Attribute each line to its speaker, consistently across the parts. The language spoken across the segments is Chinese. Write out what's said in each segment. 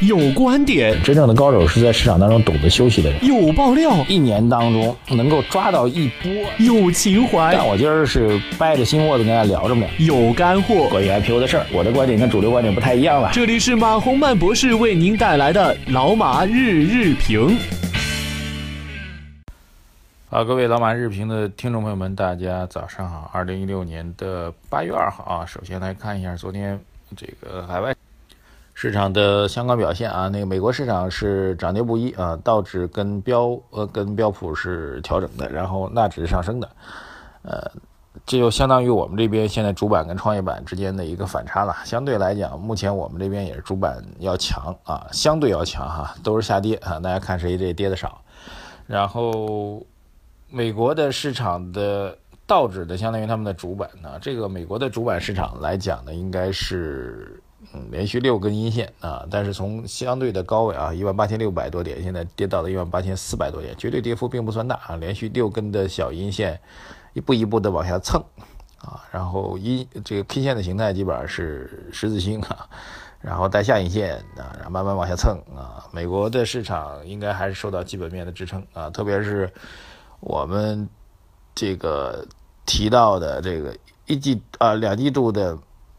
Speaker 1: 有观点，
Speaker 2: 真正的高手是在市场当中懂得休息的人。
Speaker 1: 有爆料，
Speaker 2: 一年当中能够抓到一波。
Speaker 1: 有情怀，
Speaker 2: 但我今儿是掰着心窝子跟大家聊着呢。
Speaker 1: 有干货，
Speaker 2: 关于 IPO 的事儿，我的观点跟主流观点不太一样了。
Speaker 1: 这里是马洪曼博士为您带来的老马日日评。
Speaker 2: 好，各位老马日评的听众朋友们，大家早上好。二零一六年的八月二号啊，首先来看一下昨天这个海外。市场的相关表现啊，那个美国市场是涨跌不一啊，道指跟标呃跟标普是调整的，然后纳指是上升的，呃，这就相当于我们这边现在主板跟创业板之间的一个反差了。相对来讲，目前我们这边也是主板要强啊，相对要强哈，都是下跌啊，大家看谁这跌的少。然后美国的市场的道指的相当于他们的主板呢，这个美国的主板市场来讲呢，应该是。嗯，连续六根阴线啊，但是从相对的高位啊，一万八千六百多点，现在跌到了一万八千四百多点，绝对跌幅并不算大啊。连续六根的小阴线，一步一步的往下蹭啊，然后阴这个 K 线的形态基本上是十字星啊，然后带下影线啊，然后慢慢往下蹭啊。美国的市场应该还是受到基本面的支撑啊，特别是我们这个提到的这个一季啊两季度的。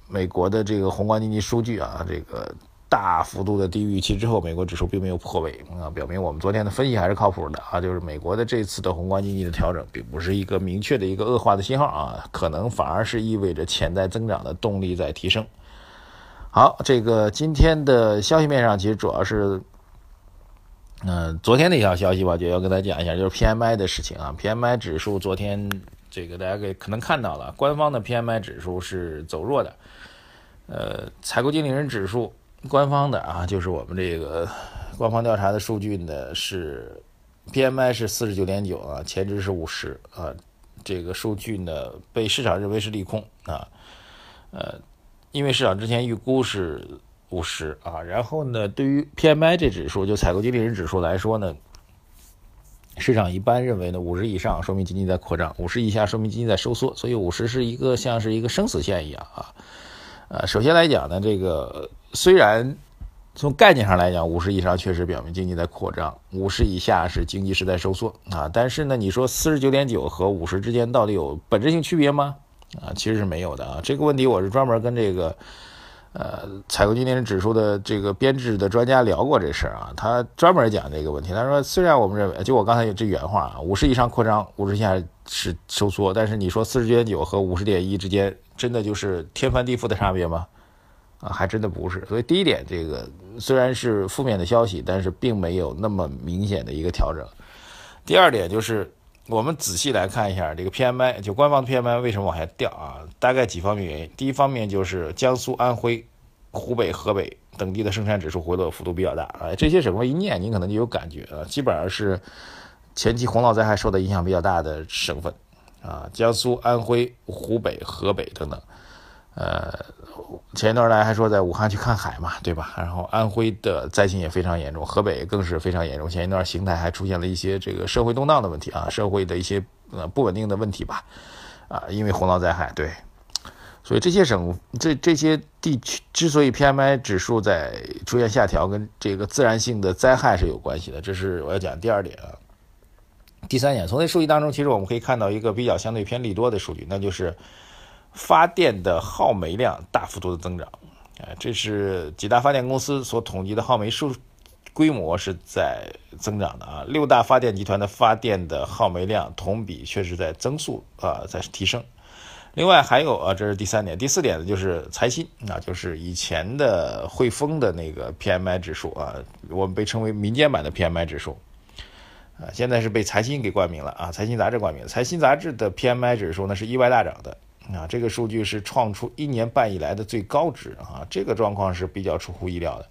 Speaker 2: 美国的这个宏观经济数据啊，这个大幅度的低于预期之后，美国指数并没有破位啊，表明我们昨天的分析还是靠谱的啊。就是美国的这次的宏观经济的调整，并不是一个明确的一个恶化的信号啊，可能反而是意味着潜在增长的动力在提升。好，这个今天的消息面上，其实主要是，嗯，昨天的一条消息吧，就要跟大家讲一下，就是 PMI 的事情啊，PMI 指数昨天。这个大家给可能看到了，官方的 PMI 指数是走弱的，呃，采购经理人指数，官方的啊，就是我们这个官方调查的数据呢是 PMI 是四十九点九啊，前值是五十啊，这个数据呢被市场认为是利空啊，呃，因为市场之前预估是五十啊，然后呢，对于 PMI 这指数，就采购经理人指数来说呢。市场一般认为呢，五十以上说明经济在扩张，五十以下说明经济在收缩，所以五十是一个像是一个生死线一样啊。呃，首先来讲呢，这个虽然从概念上来讲，五十以上确实表明经济在扩张，五十以下是经济是在收缩啊。但是呢，你说四十九点九和五十之间到底有本质性区别吗？啊，其实是没有的啊。这个问题我是专门跟这个。呃，采购经理人指数的这个编制的专家聊过这事儿啊，他专门讲这个问题。他说，虽然我们认为，就我刚才这原话啊，五十以上扩张，五十以下是收缩，但是你说四十九点九和五十点一之间，真的就是天翻地覆的差别吗？啊，还真的不是。所以第一点，这个虽然是负面的消息，但是并没有那么明显的一个调整。第二点就是。我们仔细来看一下这个 PMI，就官方的 PMI 为什么往下掉啊？大概几方面原因。第一方面就是江苏、安徽、湖北、河北等地的生产指数回落幅度比较大啊。这些省份一念，你可能就有感觉啊，基本上是前期洪涝灾害受的影响比较大的省份啊，江苏、安徽、湖北、河北等等。呃，前一段来还说在武汉去看海嘛，对吧？然后安徽的灾情也非常严重，河北更是非常严重。前一段邢台还出现了一些这个社会动荡的问题啊，社会的一些呃不稳定的问题吧，啊，因为洪涝灾害，对，所以这些省这这些地区之所以 PMI 指数在出现下调，跟这个自然性的灾害是有关系的。这是我要讲第二点啊。第三点，从这数据当中，其实我们可以看到一个比较相对偏利多的数据，那就是。发电的耗煤量大幅度的增长，哎，这是几大发电公司所统计的耗煤数规模是在增长的啊。六大发电集团的发电的耗煤量同比确实在增速啊，在提升。另外还有啊，这是第三点，第四点呢就是财新，啊就是以前的汇丰的那个 PMI 指数啊，我们被称为民间版的 PMI 指数啊，现在是被财新给冠名了啊，财新杂志冠名，财新杂志的 PMI 指数呢是意外大涨的。啊，这个数据是创出一年半以来的最高值啊，这个状况是比较出乎意料的，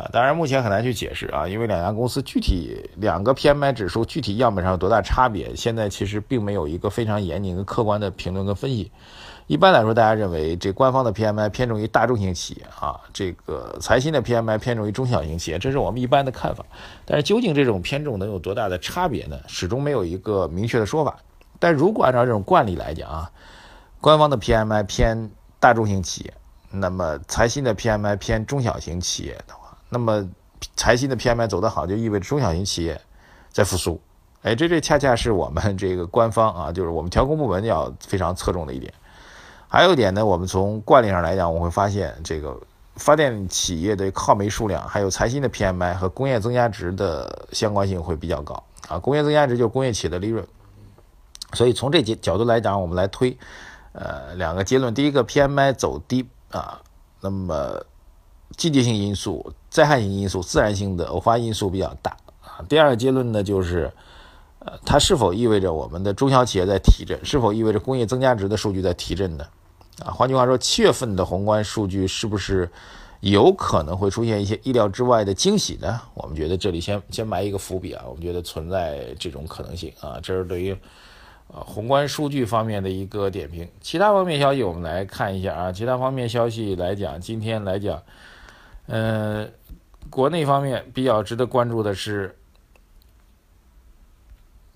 Speaker 2: 啊，当然目前很难去解释啊，因为两家公司具体两个 PMI 指数具体样本上有多大差别，现在其实并没有一个非常严谨跟客观的评论跟分析。一般来说，大家认为这官方的 PMI 偏重于大众型企业啊，这个财新的 PMI 偏重于中小型企业，这是我们一般的看法。但是究竟这种偏重能有多大的差别呢？始终没有一个明确的说法。但如果按照这种惯例来讲啊。官方的 PMI 偏大众型企业，那么财新的 PMI 偏中小型企业的话，那么财新的 PMI 走得好，就意味着中小型企业在复苏。哎，这这恰恰是我们这个官方啊，就是我们调控部门要非常侧重的一点。还有一点呢，我们从惯例上来讲，我会发现这个发电企业的耗煤数量，还有财新的 PMI 和工业增加值的相关性会比较高啊。工业增加值就是工业企业的利润，所以从这角角度来讲，我们来推呃两个结论：第一个，PMI 走低啊，那么季节性因素、灾害性因素、自然性的偶发因素比较大啊。第二个结论呢，就是。呃，它是否意味着我们的中小企业在提振？是否意味着工业增加值的数据在提振呢？啊，换句话说，七月份的宏观数据是不是有可能会出现一些意料之外的惊喜呢？我们觉得这里先先埋一个伏笔啊，我们觉得存在这种可能性啊，这是对于呃宏观数据方面的一个点评。其他方面消息我们来看一下啊，其他方面消息来讲，今天来讲，呃，国内方面比较值得关注的是。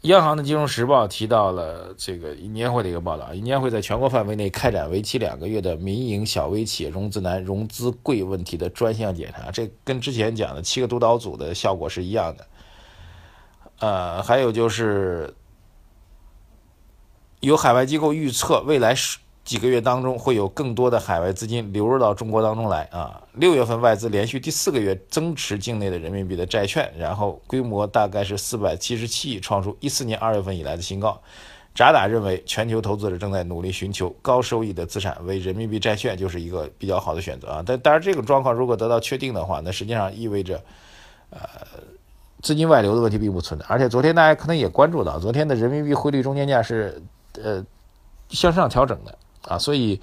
Speaker 2: 央行的《金融时报》提到了这个银监会的一个报道，银监会在全国范围内开展为期两个月的民营小微企业融资难、融资贵问题的专项检查，这跟之前讲的七个督导组的效果是一样的。呃，还有就是有海外机构预测未来是。几个月当中会有更多的海外资金流入到中国当中来啊！六月份外资连续第四个月增持境内的人民币的债券，然后规模大概是四百七十七亿，创出一四年二月份以来的新高。渣打认为，全球投资者正在努力寻求高收益的资产，为人民币债券就是一个比较好的选择啊！但当然，这个状况如果得到确定的话，那实际上意味着，呃，资金外流的问题并不存在。而且昨天大家可能也关注到，昨天的人民币汇率中间价是呃向上调整的。啊，所以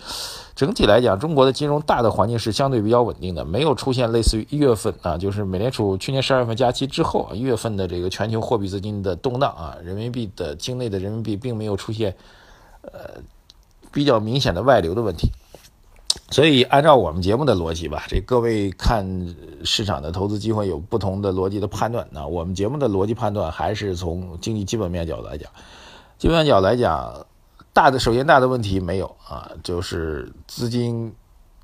Speaker 2: 整体来讲，中国的金融大的环境是相对比较稳定的，没有出现类似于一月份啊，就是美联储去年十二月份加息之后，一月份的这个全球货币资金的动荡啊，人民币的境内的人民币并没有出现呃比较明显的外流的问题。所以按照我们节目的逻辑吧，这各位看市场的投资机会有不同的逻辑的判断。那我们节目的逻辑判断还是从经济基本面角度来讲，基本角来讲。大的首先大的问题没有啊，就是资金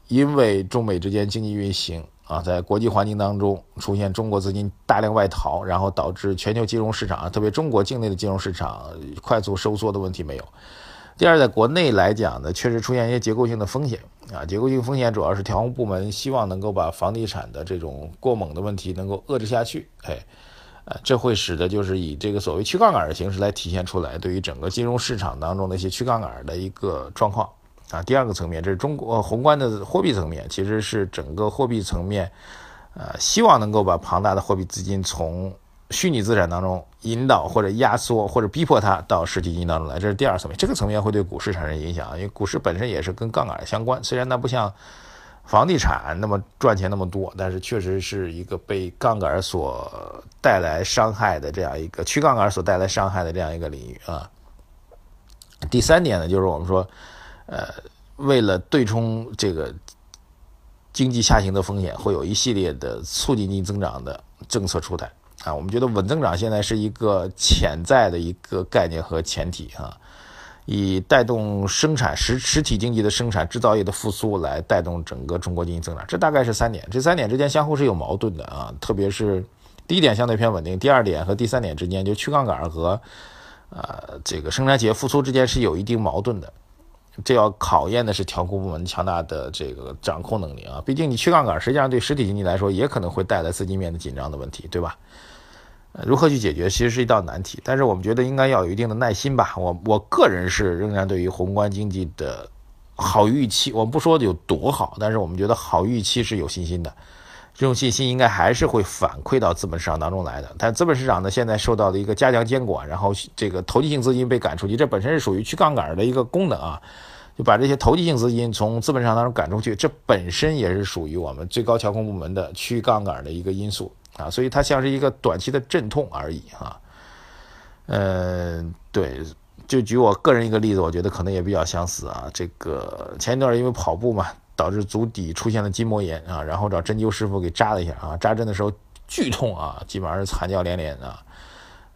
Speaker 2: 因为中美之间经济运行啊，在国际环境当中出现中国资金大量外逃，然后导致全球金融市场啊，特别中国境内的金融市场快速收缩的问题没有。第二，在国内来讲呢，确实出现一些结构性的风险啊，结构性风险主要是调控部门希望能够把房地产的这种过猛的问题能够遏制下去，哎。呃，这会使得就是以这个所谓去杠杆的形式来体现出来，对于整个金融市场当中的一些去杠杆的一个状况啊。第二个层面，这是中国宏观的货币层面，其实是整个货币层面，呃，希望能够把庞大的货币资金从虚拟资产当中引导或者压缩或者逼迫它到实体经济当中来，这是第二层面。这个层面会对股市产生影响，因为股市本身也是跟杠杆相关，虽然它不像。房地产那么赚钱那么多，但是确实是一个被杠杆所带来伤害的这样一个去杠杆所带来伤害的这样一个领域啊。第三点呢，就是我们说，呃，为了对冲这个经济下行的风险，会有一系列的促进经济增长的政策出台啊。我们觉得稳增长现在是一个潜在的一个概念和前提啊。以带动生产实实体经济的生产制造业的复苏来带动整个中国经济增长，这大概是三点。这三点之间相互是有矛盾的啊，特别是第一点相对偏稳定，第二点和第三点之间就去杠杆和呃这个生产企业复苏之间是有一定矛盾的。这要考验的是调控部门强大的这个掌控能力啊，毕竟你去杠杆实际上对实体经济来说也可能会带来资金面的紧张的问题，对吧？如何去解决，其实是一道难题。但是我们觉得应该要有一定的耐心吧。我我个人是仍然对于宏观经济的好预期，我们不说有多好，但是我们觉得好预期是有信心的。这种信心应该还是会反馈到资本市场当中来的。但资本市场呢，现在受到的一个加强监管，然后这个投机性资金被赶出去，这本身是属于去杠杆的一个功能啊，就把这些投机性资金从资本市场当中赶出去，这本身也是属于我们最高调控部门的去杠杆的一个因素。啊，所以它像是一个短期的阵痛而已啊。嗯，对，就举我个人一个例子，我觉得可能也比较相似啊。这个前一段因为跑步嘛，导致足底出现了筋膜炎啊，然后找针灸师傅给扎了一下啊，扎针的时候剧痛啊，基本上是惨叫连连啊。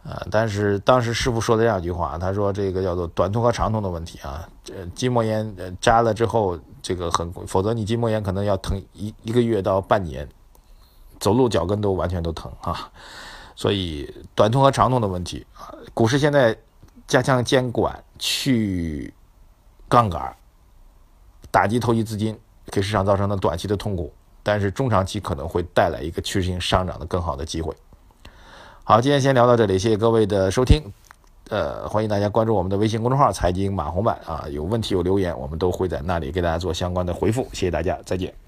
Speaker 2: 呃，但是当时师傅说的这样一句话，他说这个叫做短痛和长痛的问题啊，这筋膜炎扎了之后这个很，否则你筋膜炎可能要疼一一个月到半年。走路脚跟都完全都疼啊。所以短痛和长痛的问题啊，股市现在加强监管、去杠杆、打击投机资金，给市场造成了短期的痛苦，但是中长期可能会带来一个趋势性上涨的更好的机会。好，今天先聊到这里，谢谢各位的收听。呃，欢迎大家关注我们的微信公众号“财经马红版”啊，有问题有留言，我们都会在那里给大家做相关的回复。谢谢大家，再见。